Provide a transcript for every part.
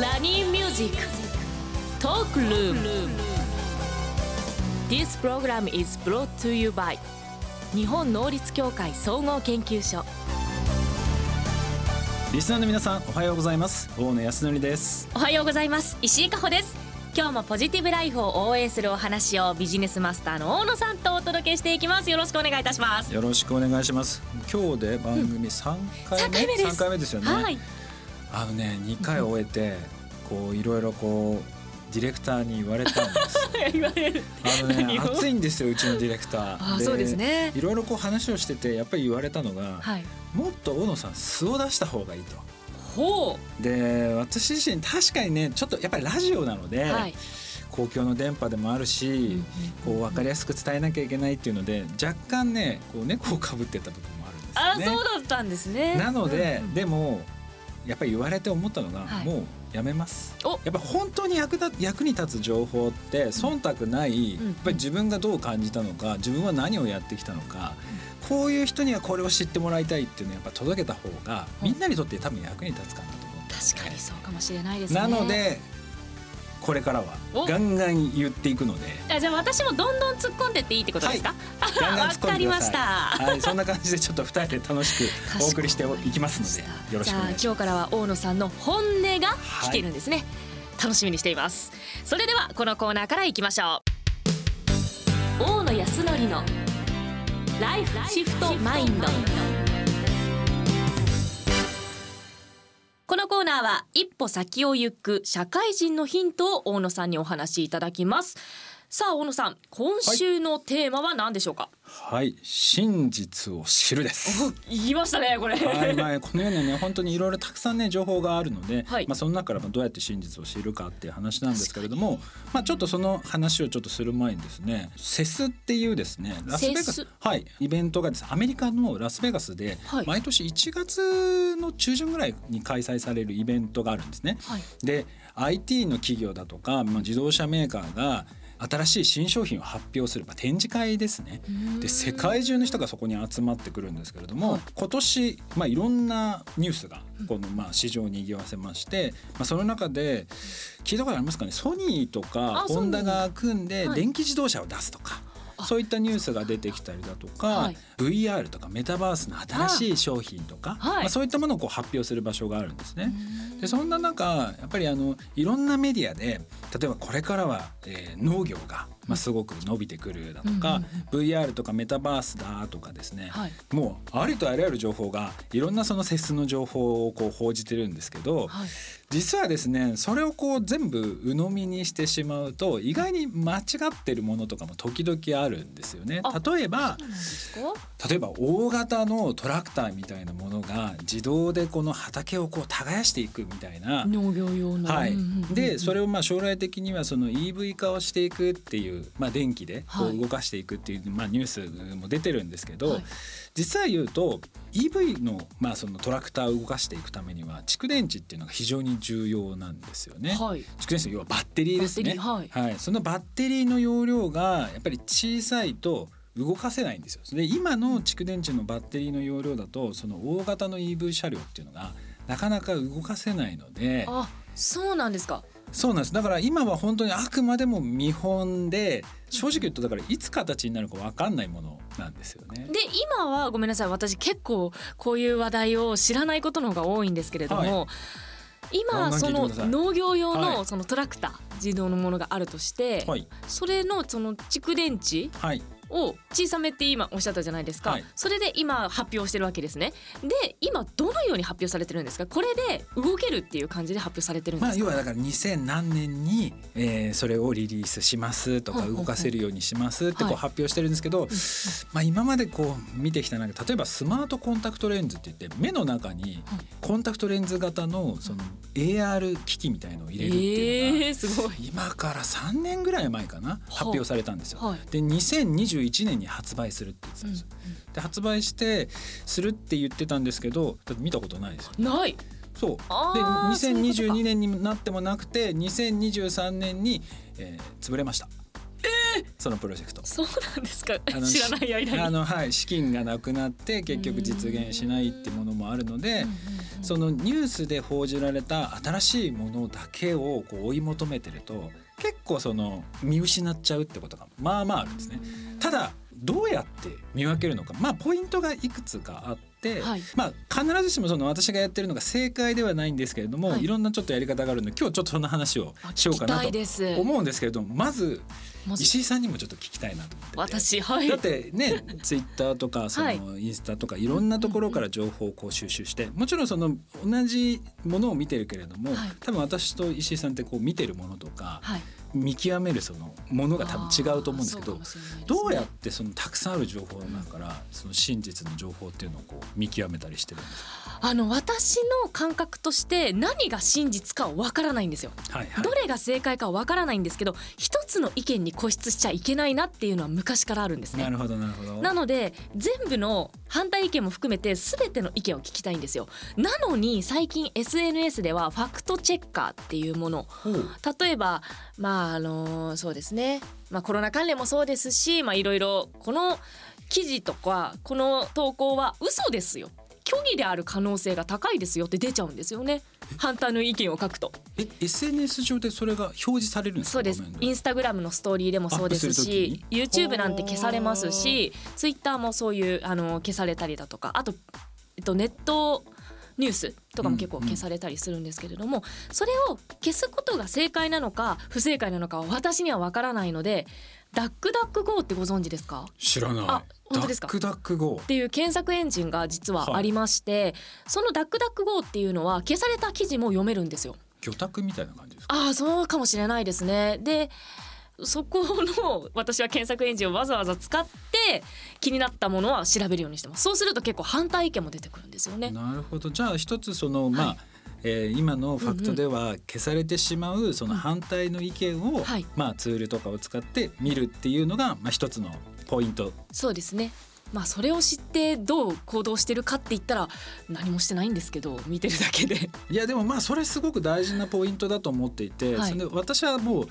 ラニーミュージックトークルーム This program is brought to you by 日本能率協会総合研究所リスナーの皆さんおはようございます。大野泰敬です。おはようございます。石井加穂です。今日もポジティブライフを応援するお話をビジネスマスターの大野さんとお届けしていきます。よろしくお願いいたします。よろしくお願いします。今日で番組三回目、三回目です。三回目ですよね、はいあのね二回終えてこういろいろこうディレクターに言われたんです。言われる。あのね暑いんですようちのディレクター。あそうですね。いろいろこう話をしててやっぱり言われたのが、はい。もっと大野さん素を出した方がいいと。ほで私自身確かにねちょっとやっぱりラジオなので、うはい。公共の電波でもあるし、こう分かりやすく伝えなきゃいけないっていうので若干ねこう猫をかぶってた部分もあるんですあよね。そうだったんですね。なので、うんうん。でもやっぱり言われて思ったのが、はい。もうやめます。お。やっぱ本当に役立役に立つ情報って忖度ない、うん。やっぱり自分がどう感じたのか自分は何をやってきたのか、こういう人にはこれを知ってもらいたいっていうのをやっぱ届けた方がみんなにとって多分役に立つかなと思って確かにそうかもしれないですね。なのでこれからはお。ガンガン言っていくので。あじゃあ私もどんどん突っ込んでっていいってことですか、ガンガンわ突っ込んでください。かりました。はい、そんな感じでちょっと二人で楽しくお送りしていきますので、よろしくお願いしじゃあ今日からは大野さんの本音が聞けるんですね、楽しみにしています。それではこのコーナーからいきましょう。大野康則のライフシフトマインドナーは一歩先を行く社会人のヒントを大野さんにお話しいただきます。さあ大野さん今週のテーマは何でしょうか？はい、真実を知るです。お言いましたねこれはい、まあ、このようにね、本当にいろいろたくさんね、情報があるので、はいまあ、その中からまあどうやって真実を知るかっていう話なんですけれども。まあ、ちょっとその話をちょっとする前にですね、セスっていうですね、ラスベガセスス、はい、イベントがですね、アメリカのラスベガスではい。毎年1月の中旬ぐらいに開催されるイベントがあるんですね。はいで IT の企業だとか、まあ、自動車メーカーが新しい新商品を発表する、まあ、展示会ですね。で世界中の人がそこに集まってくるんですけれども、はい。今年、まあ、いろんなニュースがこの、まあ、市場を賑わせまして、まあ、その中で聞いたことありますかね？ソニーとかあホンダが組んではい。電気自動車を出すとか。あ。そういったニュースが出てきたりだとか、はい。VR とかメタバースの新しい商品とかはい。まあ、そういったものをこう発表する場所があるんですね。でそんな中やっぱりあのいろんなメディアで例えばこれからは、えー農業が、まあ、すごく伸びてくるだとか、VR とかメタバースだとかですね、はい。もうありとあらゆる情報がいろんなそのセスの情報をこう報じてるんですけど、はい。実はですねそれをこう全部鵜呑みにしてしまうと意外に間違ってるものとかも時々あるんですよね。あ例えば例えば大型のトラクターみたいなものが自動でこの畑をこう耕していくみたいな。農業用の。はい。うんうんうんうん、でそれをまあ将来的にはその EV 化をしていくっていう、まあ、電気でこはいう動かしていくっていう、まあ、ニュースも出てるんですけど、はい実際言うと EV の,、まあそのトラクターを動かしていくためには蓄電池っていうのが非常に重要なんですよね。はい蓄電池の要はバッテリーですね。はいそのバッテリーの容量がやっぱり小さいと動かせないんですよ。で今の蓄電池のバッテリーの容量だとその大型の EV 車両っていうのがなかなか動かせないのであそうなんですかそうなんです。だから今は本当にあくまでも見本で正直言うとだからいつ形になるか分かんないものなんですよね。で今はごめんなさい。私結構こういう話題を知らないことの方が多いんですけれども、はガン今その農業用はい。のそのトラクター自動のものがあるとして、はい。それのその蓄電池はいを小さめって今おっしゃったじゃないですか、はい。それで今発表してるわけですね。で今どのように発表されてるんですか？これで動けるっていう感じで発表されてるんですか、まあ要はだから2000何年に、えーそれをリリースしますとか動かせるようにしますってこはい。う発表してるんですけど、まあ今までこう見てきたなんか例えばスマートコンタクトレンズって言って目の中にコンタクトレンズ型のその AR 機器みたいのを入れるっていうのが、えー、すごい。今から3年ぐらい前かな発表されたんですよ。はい。で2021年に発売するって言ってたんですよ。で発売してするって言ってたんですけどだって見たことないです。よ。ない。そう。でそういうことか。2022年になってもなくて2023年に、えー、潰れました。そのプロジェクト。そうなんですか。知らない間に。あのはい。資金がなくなって結局実現しないっていうものもあるので、そのニュースで報じられた新しいものだけをこう追い求めてると結構その見失っちゃうってことがまあまああるんですね。ただどうやって見分けるのかまあポイントがいくつかあって、はい。まあ必ずしもその私がやってるのが正解ではないんですけれども、はい。い、ろんなちょっとやり方があるので今日ちょっとそんな話をあしようかなと思うんですけれどもまず石井さんにもちょっと聞きたいなと思ってて。私はい。だってねツイッターとかそはい。のインスタとかいろんなところから情報をこう収集してもちろんその同じものを見てるけれどもはい。多分私と石井さんってこう見てるものとかはい見極めるそのものが多分違うと思うんですけどどうやってそのたくさんある情報の中からその真実の情報っていうのをこう見極めたりしてるんですあの私の感覚として何が真実かわからないんですよ。か。はいはい。どれが正解かわからないんですけど一つの意見に固執しちゃいけないなっていうのは昔からあるんですね。なるほどなるほど。なので全部の反対意見も含めて全ての意見を聞きたいんですよ。なのに最近 SNS ではファクトチェッカーっていうもの。ほう。例えばまああのそうですね、まあ、コロナ関連もそうですしまあいろいろこの記事とかこの投稿は嘘ですよ。虚偽である可能性が高いですよって出ちゃうんですよね。反対の意見を書くと。え？SNS 上でそれが表示されるんですか？そうです。インスタグラムのストーリーでもそうですし時 YouTube なんて消されますし Twitter もそういうあの消されたりだとか。あと、えっと、ネットニュースとかも結構消されたりするんですけれども、それを消すことが正解なのか不正解なのかは私には分からないのでダックダック GO ってご存知ですか？知らない。あ本当ですか？ダックダックゴーっていう検索エンジンが実はありまして、そのダックダック GO っていうのは消された記事も読めるんですよ。魚拓みたいな感じですか？ああそうかもしれないですね。でそこの私は検索エンジンをわざわざ使って気になったものは調べるようにしてます。そうすると結構反対意見も出てくるんですよね。なるほどじゃあ一つそのまあ、はいえー今のファクトでは消されてしまうその反対の意見を、はいまあ、ツールとかを使って見るっていうのが、まあ、一つのポイントそうですね。まあそれを知ってどう行動してるかって言ったら何もしてないんですけど見てるだけで。いやでもまあそれすごく大事なポイントだと思っていて、はいそれで私はもう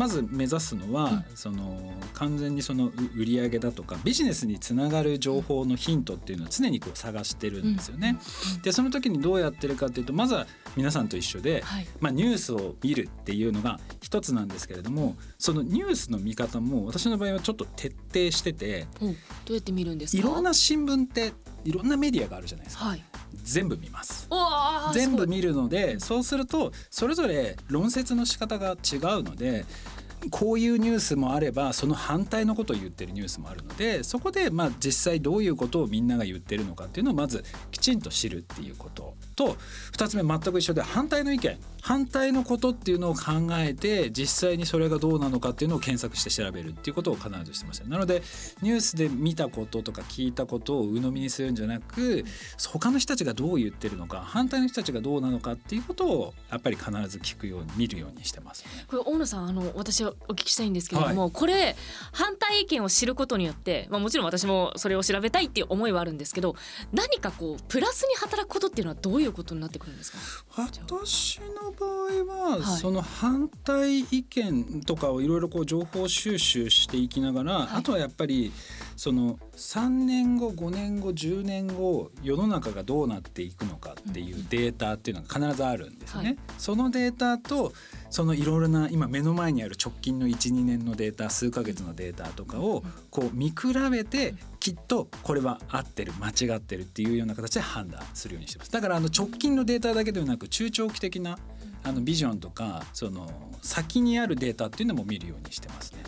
まず目指すのは、その完全にそのう売り上げだとかビジネスにつながる情報のヒントっていうのを常にこう探してるんですよね。でその時にどうやってるかっていうとまずは皆さんと一緒で、はい。まあ、ニュースを見るっていうのが一つなんですけれどもそのニュースの見方も私の場合はちょっと徹底してておどうやって見るんですか？いろんな新聞っていろんなメディアがあるじゃないですかはい。全部見ます。全部見るのでそうするとそれぞれ論説の仕方が違うのでこういうニュースもあればその反対のことを言ってるニュースもあるのでそこでまあ実際どういうことをみんなが言ってるのかっていうのをまずきちんと知るっていうことと2つ目全く一緒で反対の意見反対のことっていうのを考えて実際にそれがどうなのかっていうのを検索して調べるっていうことを必ずしてますなのでニュースで見たこととか聞いたことを鵜呑みにするんじゃなく他の人たちがどう言ってるのか反対の人たちがどうなのかっていうことをやっぱり必ず聞くように見るようにしてます。これ大野さんあの私はお聞きしたいんですけれども、これ反対意見を知ることによって、まあ、もちろん私もそれを調べたいっていう思いはあるんですけど何かこうプラスに働くことっていうのはどういうことになってくるんですか？私の場合は、はい。その反対意見とかをいろいろこう情報収集していきながら、はい。あとはやっぱりその3年後5年後10年後世の中がどうなっていくのかっていうデータっていうのが必ずあるんですね。はい。そのデータとそのいろいろな今目の前にある直近の12年のデータ数ヶ月のデータとかをこう見比べてきっとこれは合ってる間違ってるっていうような形で判断するようにしてます。だからあの直近のデータだけではなく中長期的なあのビジョンとかその先にあるデータっていうのも見るようにしてますね。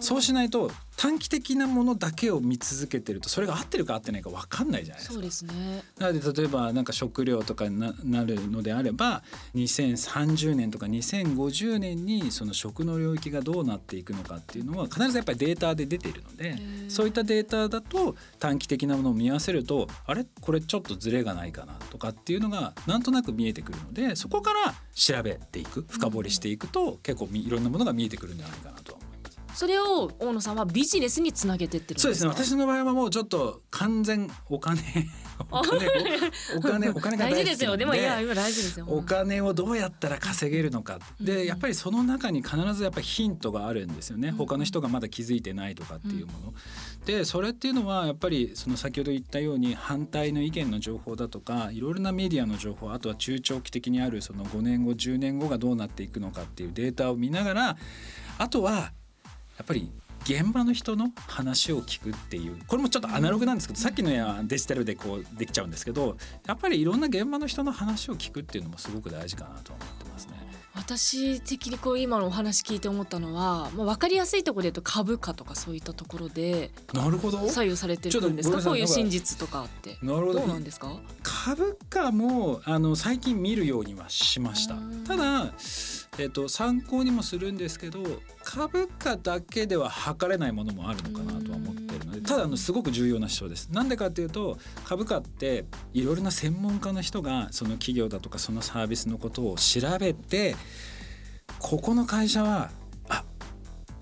そうしないと短期的なものだけを見続けてるとそれが合ってるか合ってないか分かんないじゃないですかそう。ですねなので例えばなんか食料とかにななるのであれば2030年とか2050年にその食の領域がどうなっていくのかっていうのは必ずやっぱりデータで出ているのでーそういったデータだと短期的なものを見合わせるとあれ？これちょっとズレがないかなとかっていうのがなんとなく見えてくるのでそこから調べていく深掘りしていくと結構みいろんなものが見えてくるんじゃないかなとは思います。それを大野さんはビジネスにつなげてってるんですか？そうですね。私の場合はもうちょっと完全お金お金をお金お金が大事ですよ。でもいやで今大事ですよ。お金をどうやったら稼げるのか。うん。でやっぱりその中に必ずやっぱりヒントがあるんですよね。うん。他の人がまだ気づいてないとかっていうもの。でそれっていうのはやっぱりその先ほど言ったように反対の意見の情報だとかいろいろなメディアの情報あとは中長期的にあるその5年後10年後がどうなっていくのかっていうデータを見ながらあとはやっぱり現場の人の話を聞くっていうこれもちょっとアナログなんですけどさっきのやデジタルでこうできちゃうんですけどやっぱりいろんな現場の人の話を聞くっていうのもすごく大事かなと思ってますね。私的にこう今のお話聞いて思ったのは、まあ、分かりやすいところで言うと株価とかそういったところでなるほど。左右されてるんですか？こういう真実とかって。なるほどどうなんですか？株価もあの最近見るようにはしました。うんただ、えっと参考にもするんですけど株価だけでは測れないものもあるのかなとは思ってるのでうん。ただあのすごく重要な指標です。なんでかっていうと株価っていろいろな専門家の人がその企業だとかそのサービスのことを調べてここの会社はあ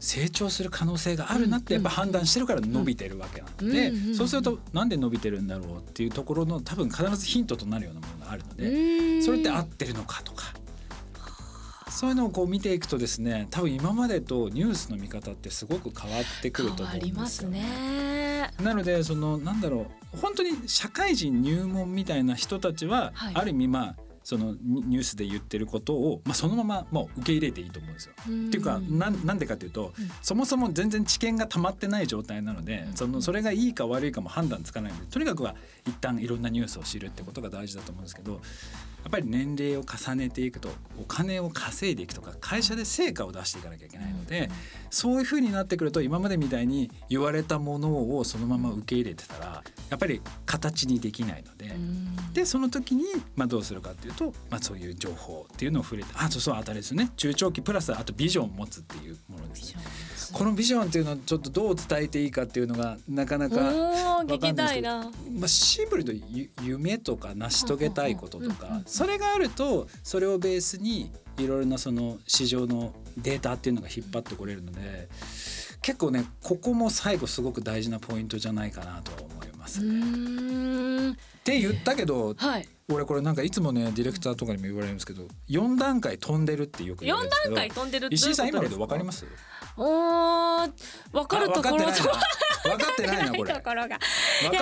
成長する可能性があるなってやっぱ判断してるから伸びてるわけなんで、うんうんうんそうするとなんで伸びてるんだろうっていうところの多分必ずヒントとなるようなものがあるのうで、それって合ってるのかとか。そういうのをこう見ていくとですね多分今までとニュースの見方ってすごく変わってくると思うんですよ。りますね。なのでそのなんだろう本当に社会人入門みたいな人たちは、はい。ある意味まあそのニニュースで言ってることを、まあ、そのままもう受け入れていいと思うんですよ。っていうかなんなんでかっていうと、うん。そもそも全然知見が溜まってない状態なので、うん。そのそれがいいか悪いかも判断つかないのでとにかくは一旦いろんなニュースを知るってことが大事だと思うんですけどやっぱり年齢を重ねていくとお金を稼いでいくとか会社で成果を出していかなきゃいけないので、そういうふうになってくると今までみたいに言われたものをそのまま受け入れてたらやっぱり形にできないので。うんでその時に、まあ、どうするかっていうと、まあ、そういう情報っていうのを触れてあとそうあたりですね。中長期プラスあとビジョンを持つっていうものですね。このビジョンっていうのをちょっとどう伝えていいかっていうのがなかなか、おー聞きたいな。まあ、シンプルにゆ夢とか成し遂げたいこととかそれがあるとそれをベースにいろいろなその市場のデータっていうのが引っ張ってこれるので結構ねここも最後すごく大事なポイントじゃないかなとは思いますって言ったけどはい。俺これなんかいつもねディレクターとかにも言われるんですけど4段階飛んでるってよく言われ四るんですけど段階飛んでるって石井さん今ので分かります？おー分かるところ分かってない。なこれ。分か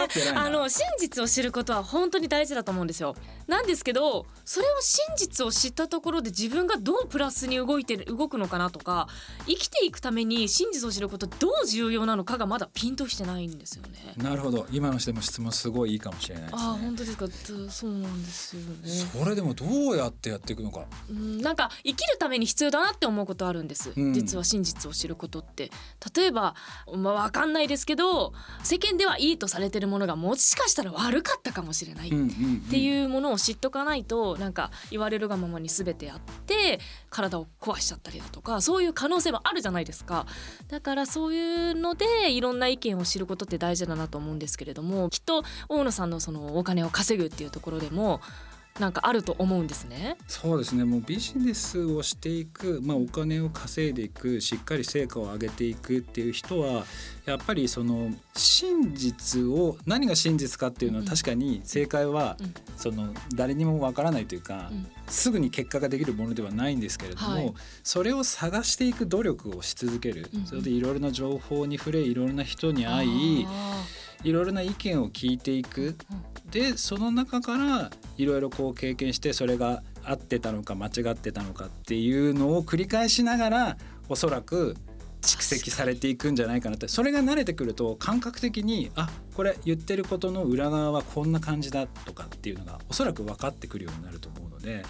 ってないな。あの真実を知ることは本当に大事だと思うんですよ。なんですけどそれを真実を知ったところで自分がどうプラスに動いてる動くのかなとか生きていくために真実を知ることどう重要なのかがまだピンとしてないんですよね。なるほど。今の人も質問すごいいいかもしれないですね。本当ですか？つそうなんですよね。それでもどうやってやっていくのか。うんなんか生きるために必要だなって思うことあるんです、うん。実は真実を知ることって。例えば、まあ、分かんないですけど世間ではいいとされてるものがもしかしたら悪かったかもしれない、っていうものを知っとかないとなんか言われるがままに全てやって体を壊しちゃったりだとかそういう可能性もあるじゃないですか。だからそういうのでいろんな意見を知ることって大事だなと思うんですけれどもきっと大野さんのそのお金を稼ぐっていうところでもなんかあると思うんですね。そうですね。もうビジネスをしていく、まあ、お金を稼いでいくしっかり成果を上げていくっていう人はやっぱりその真実を何が真実かっていうのはうん。確かに正解はうん。その誰にもわからないというか、うん。すぐに結果ができるものではないんですけれども、はい。それを探していく努力をし続ける、それでいろいろな情報に触れいろいろな人に会いあいろいろな意見を聞いていく。でその中からいろいろこう経験してそれが合ってたのか間違ってたのかっていうのを繰り返しながらおそらく蓄積されていくんじゃないかなって。それが慣れてくると感覚的にあこれ言ってることの裏側はこんな感じだとかっていうのがおそらく分かってくるようになると思うので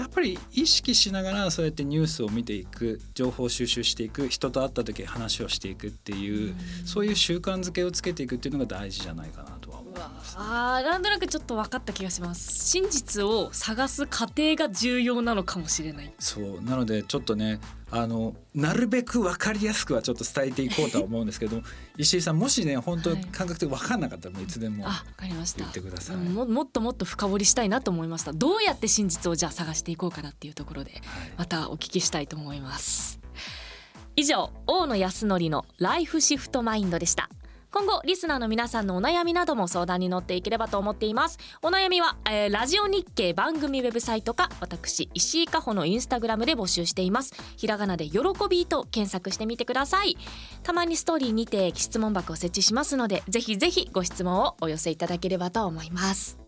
やっぱり意識しながらそうやってニュースを見ていく情報収集していく人と会った時話をしていくっていうそういう習慣づけをつけていくっていうのが大事じゃないかなとは思います。あーなんとなくちょっと分かった気がします。真実を探す過程が重要なのかもしれない。そうなのでちょっとねあのなるべく分かりやすくはちょっと伝えていこうとは思うんですけど 石井さんもしね本当はい。感覚的に分かんなかったらもういつでも言ってください。うんももっともっと深掘りしたいなと思いました。どうやって真実をじゃあ探していこうかなっていうところではい。またお聞きしたいと思います。以上大野康則のライフシフトマインドでした今後リスナーの皆さんのお悩みなども相談に乗っていければと思っています。お悩みは、えー、ラジオ日経番組ウェブサイトか私石井加穂のインスタグラムで募集しています。ひらがなで喜びと検索してみてください。たまにストーリーにて質問箱を設置しますのでぜひぜひご質問をお寄せいただければと思います。